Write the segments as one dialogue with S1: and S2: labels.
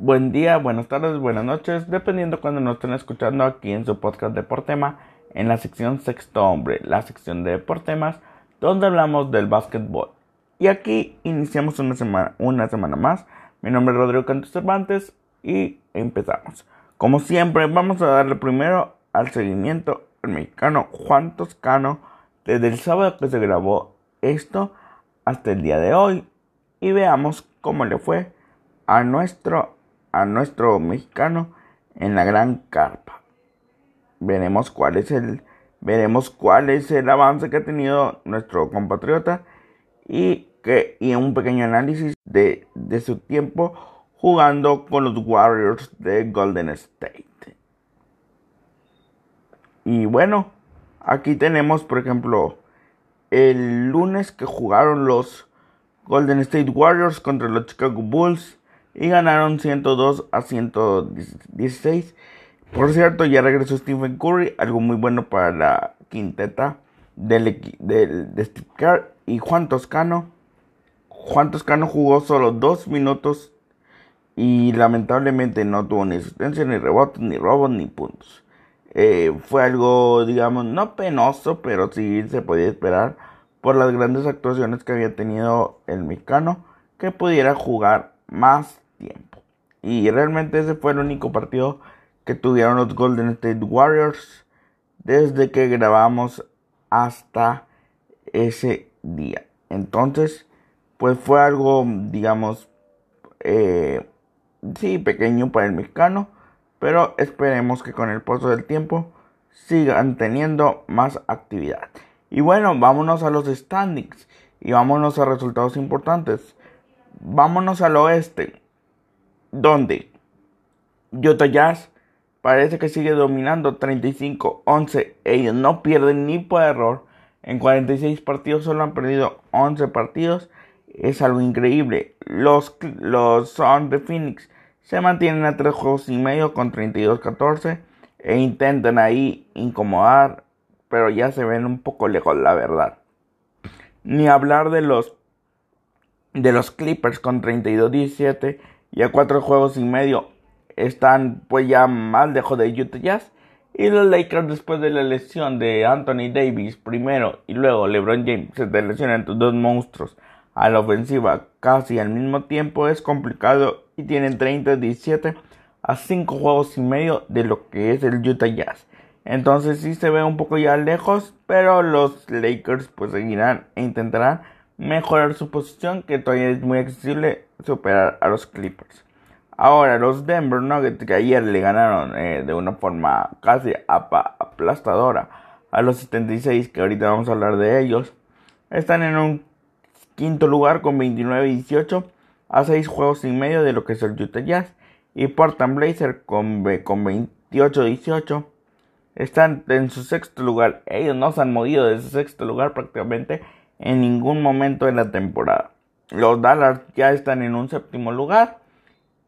S1: buen día, buenas tardes, buenas noches, dependiendo cuando nos estén escuchando aquí en su podcast de Deportema, en la sección Sexto Hombre, la sección de Deportemas, donde hablamos del básquetbol. Y aquí iniciamos una semana, una semana más. Mi nombre es Rodrigo Cantos Cervantes y empezamos. Como siempre, vamos a darle primero al seguimiento al mexicano Juan Toscano desde el sábado que se grabó esto hasta el día de hoy y veamos cómo le fue a nuestro a nuestro mexicano en la gran carpa. Veremos cuál es el veremos cuál es el avance que ha tenido nuestro compatriota y que y un pequeño análisis de, de su tiempo jugando con los Warriors de Golden State. Y bueno, aquí tenemos por ejemplo el lunes que jugaron los Golden State Warriors contra los Chicago Bulls y ganaron 102 a 116. Por cierto, ya regresó Stephen Curry, algo muy bueno para la quinteta del, de Steve Kerr y Juan Toscano. Juan Toscano jugó solo dos minutos y lamentablemente no tuvo ni asistencia, ni rebotes, ni robos, ni puntos. Eh, fue algo, digamos, no penoso, pero sí se podía esperar por las grandes actuaciones que había tenido el mexicano, que pudiera jugar más tiempo. Y realmente ese fue el único partido que tuvieron los Golden State Warriors desde que grabamos hasta ese día. Entonces, pues fue algo, digamos, eh, sí, pequeño para el mexicano, pero esperemos que con el paso del tiempo sigan teniendo más actividad. Y bueno, vámonos a los standings y vámonos a resultados importantes. Vámonos al oeste donde Utah Jazz parece que sigue dominando 35-11. Ellos no pierden ni por error. En 46 partidos solo han perdido 11 partidos. Es algo increíble. Los, los Suns de Phoenix se mantienen a 3 juegos y medio con 32-14 e intentan ahí incomodar, pero ya se ven un poco lejos, la verdad. Ni hablar de los de los Clippers con 32-17 y a cuatro juegos y medio están pues ya más lejos de Utah Jazz. Y los Lakers después de la lesión de Anthony Davis primero y luego LeBron James se te lesionan tus dos monstruos a la ofensiva casi al mismo tiempo es complicado y tienen 30-17 a 5 juegos y medio de lo que es el Utah Jazz. Entonces sí se ve un poco ya lejos, pero los Lakers pues seguirán e intentarán mejorar su posición que todavía es muy accesible superar a los Clippers. Ahora los Denver Nuggets que ayer le ganaron eh, de una forma casi aplastadora a los 76 que ahorita vamos a hablar de ellos están en un quinto lugar con 29-18 a 6 juegos y medio de lo que es el Utah Jazz. Y Portland Blazer con, con 28-18 están en su sexto lugar. Ellos no se han movido de su sexto lugar prácticamente en ningún momento de la temporada. Los Dallas ya están en un séptimo lugar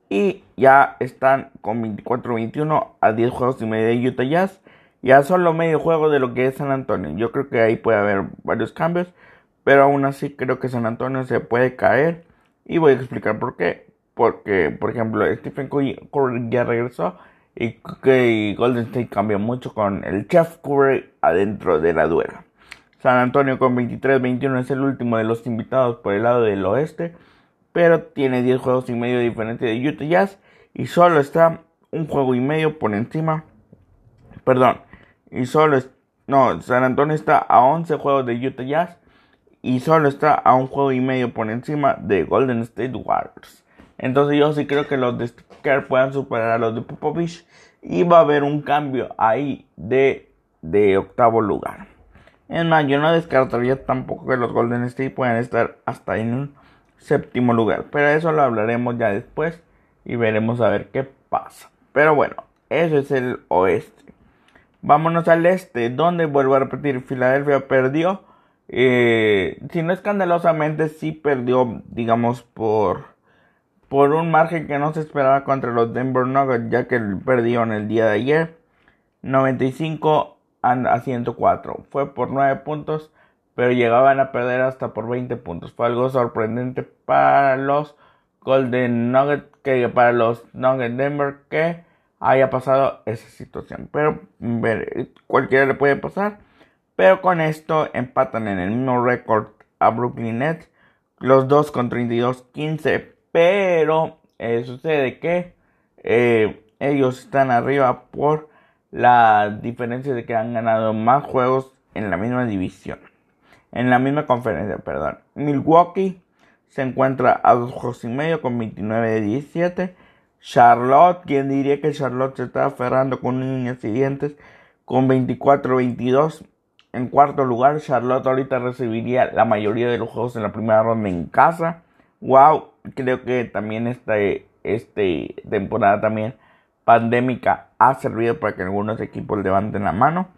S1: y ya están con 24-21 a 10 juegos y medio de Utah Jazz. Ya solo medio juego de lo que es San Antonio. Yo creo que ahí puede haber varios cambios, pero aún así creo que San Antonio se puede caer y voy a explicar por qué. Porque, por ejemplo, Stephen Curry ya regresó y que Golden State cambió mucho con el Chef Curry adentro de la duela. San Antonio con 23-21 es el último de los invitados por el lado del oeste, pero tiene 10 juegos y medio de diferencia de Utah Jazz y solo está un juego y medio por encima. Perdón, y solo es, no, San Antonio está a 11 juegos de Utah Jazz y solo está a un juego y medio por encima de Golden State Warriors. Entonces yo sí creo que los de Kerr puedan superar a los de Popovich y va a haber un cambio ahí de, de octavo lugar. Es más, yo no descartaría tampoco que los Golden State puedan estar hasta en un séptimo lugar. Pero eso lo hablaremos ya después y veremos a ver qué pasa. Pero bueno, eso es el oeste. Vámonos al este, donde vuelvo a repetir, Filadelfia perdió. Eh, si no escandalosamente, sí perdió, digamos, por, por un margen que no se esperaba contra los Denver Nuggets, ya que perdieron el día de ayer. 95 a 104. Fue por 9 puntos, pero llegaban a perder hasta por 20 puntos. Fue algo sorprendente para los Golden Nugget, que para los Nuggets Denver que haya pasado esa situación. Pero cualquiera le puede pasar. Pero con esto empatan en el mismo récord a Brooklyn Nets. Los dos con 32-15. Pero eh, sucede que eh, ellos están arriba por la diferencia de que han ganado más juegos en la misma división. En la misma conferencia, perdón. Milwaukee se encuentra a dos juegos y medio con 29 de 17. Charlotte, quien diría que Charlotte se está aferrando con niños siguientes con 24-22. En cuarto lugar, Charlotte ahorita recibiría la mayoría de los juegos en la primera ronda en casa. Wow, creo que también esta este temporada también pandémica ha servido para que algunos equipos levanten la mano.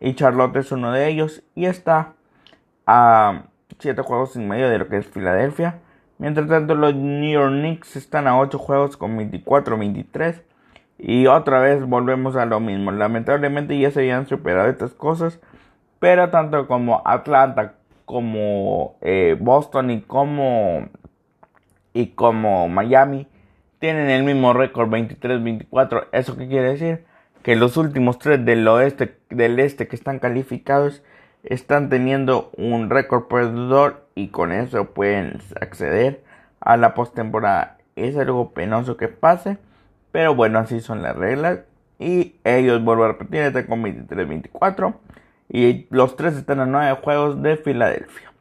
S1: Y Charlotte es uno de ellos y está a 7 juegos en medio de lo que es Filadelfia. Mientras tanto, los New York Knicks están a 8 juegos con 24-23. Y otra vez volvemos a lo mismo. Lamentablemente ya se habían superado estas cosas. Pero tanto como Atlanta, como eh, Boston y como, y como Miami tienen el mismo récord 23-24. ¿Eso qué quiere decir? Que los últimos tres del oeste, del este que están calificados están teniendo un récord perdedor y con eso pueden acceder a la postemporada. Es algo penoso que pase, pero bueno, así son las reglas. Y ellos, vuelvo a repetir, están con 23-24. Y los tres están a 9 juegos de Filadelfia.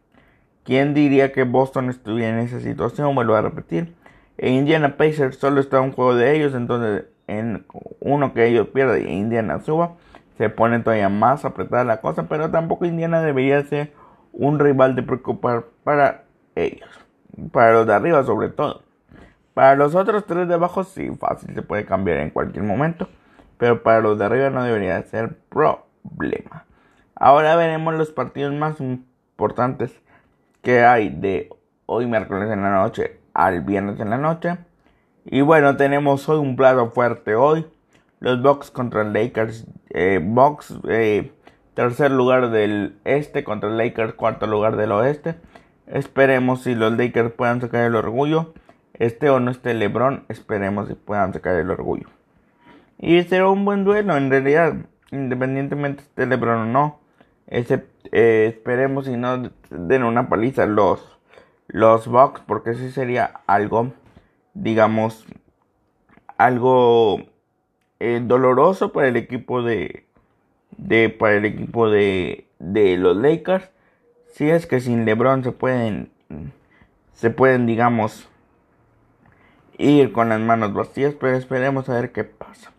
S1: ¿Quién diría que Boston estuviera en esa situación? Vuelvo a repetir. Indiana Pacers solo está un juego de ellos, entonces en uno que ellos pierden y Indiana suba, se pone todavía más apretada la cosa, pero tampoco Indiana debería ser un rival de preocupar para ellos, para los de arriba sobre todo. Para los otros tres de abajo sí, fácil se puede cambiar en cualquier momento, pero para los de arriba no debería ser problema. Ahora veremos los partidos más importantes que hay de hoy miércoles en la noche al viernes en la noche. Y bueno, tenemos hoy un plato fuerte hoy. Los Bucks contra Lakers. Eh, Bucks, eh, tercer lugar del este contra Lakers, cuarto lugar del oeste. Esperemos si los Lakers puedan sacar el orgullo. Este o no esté LeBron, esperemos si puedan sacar el orgullo. Y será un buen duelo, en realidad, independientemente esté LeBron o no. Ese, eh, esperemos si no den una paliza los los Bucks porque sí sería algo, digamos, algo eh, doloroso para el equipo de, de para el equipo de, de los Lakers. Si es que sin LeBron se pueden, se pueden, digamos, ir con las manos vacías, pero esperemos a ver qué pasa.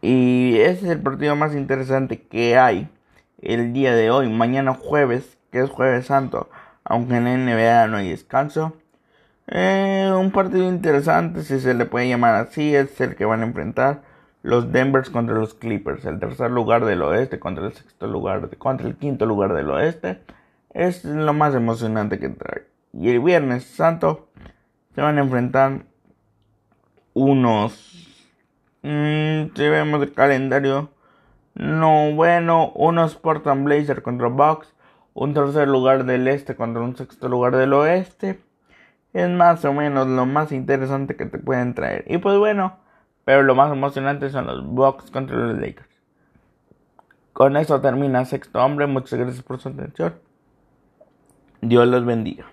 S1: Y ese es el partido más interesante que hay el día de hoy, mañana jueves, que es jueves santo aunque en NBA no hay descanso. Eh, un partido interesante, si se le puede llamar así, es el que van a enfrentar los Denvers contra los Clippers, el tercer lugar del oeste contra el sexto lugar, contra el quinto lugar del oeste. Es lo más emocionante que trae. Y el viernes santo se van a enfrentar unos, mmm, si vemos el calendario, no bueno, unos Portland Blazers contra Bucks un tercer lugar del este contra un sexto lugar del oeste. Es más o menos lo más interesante que te pueden traer. Y pues bueno, pero lo más emocionante son los Bucks contra los Lakers. Con eso termina Sexto Hombre. Muchas gracias por su atención. Dios los bendiga.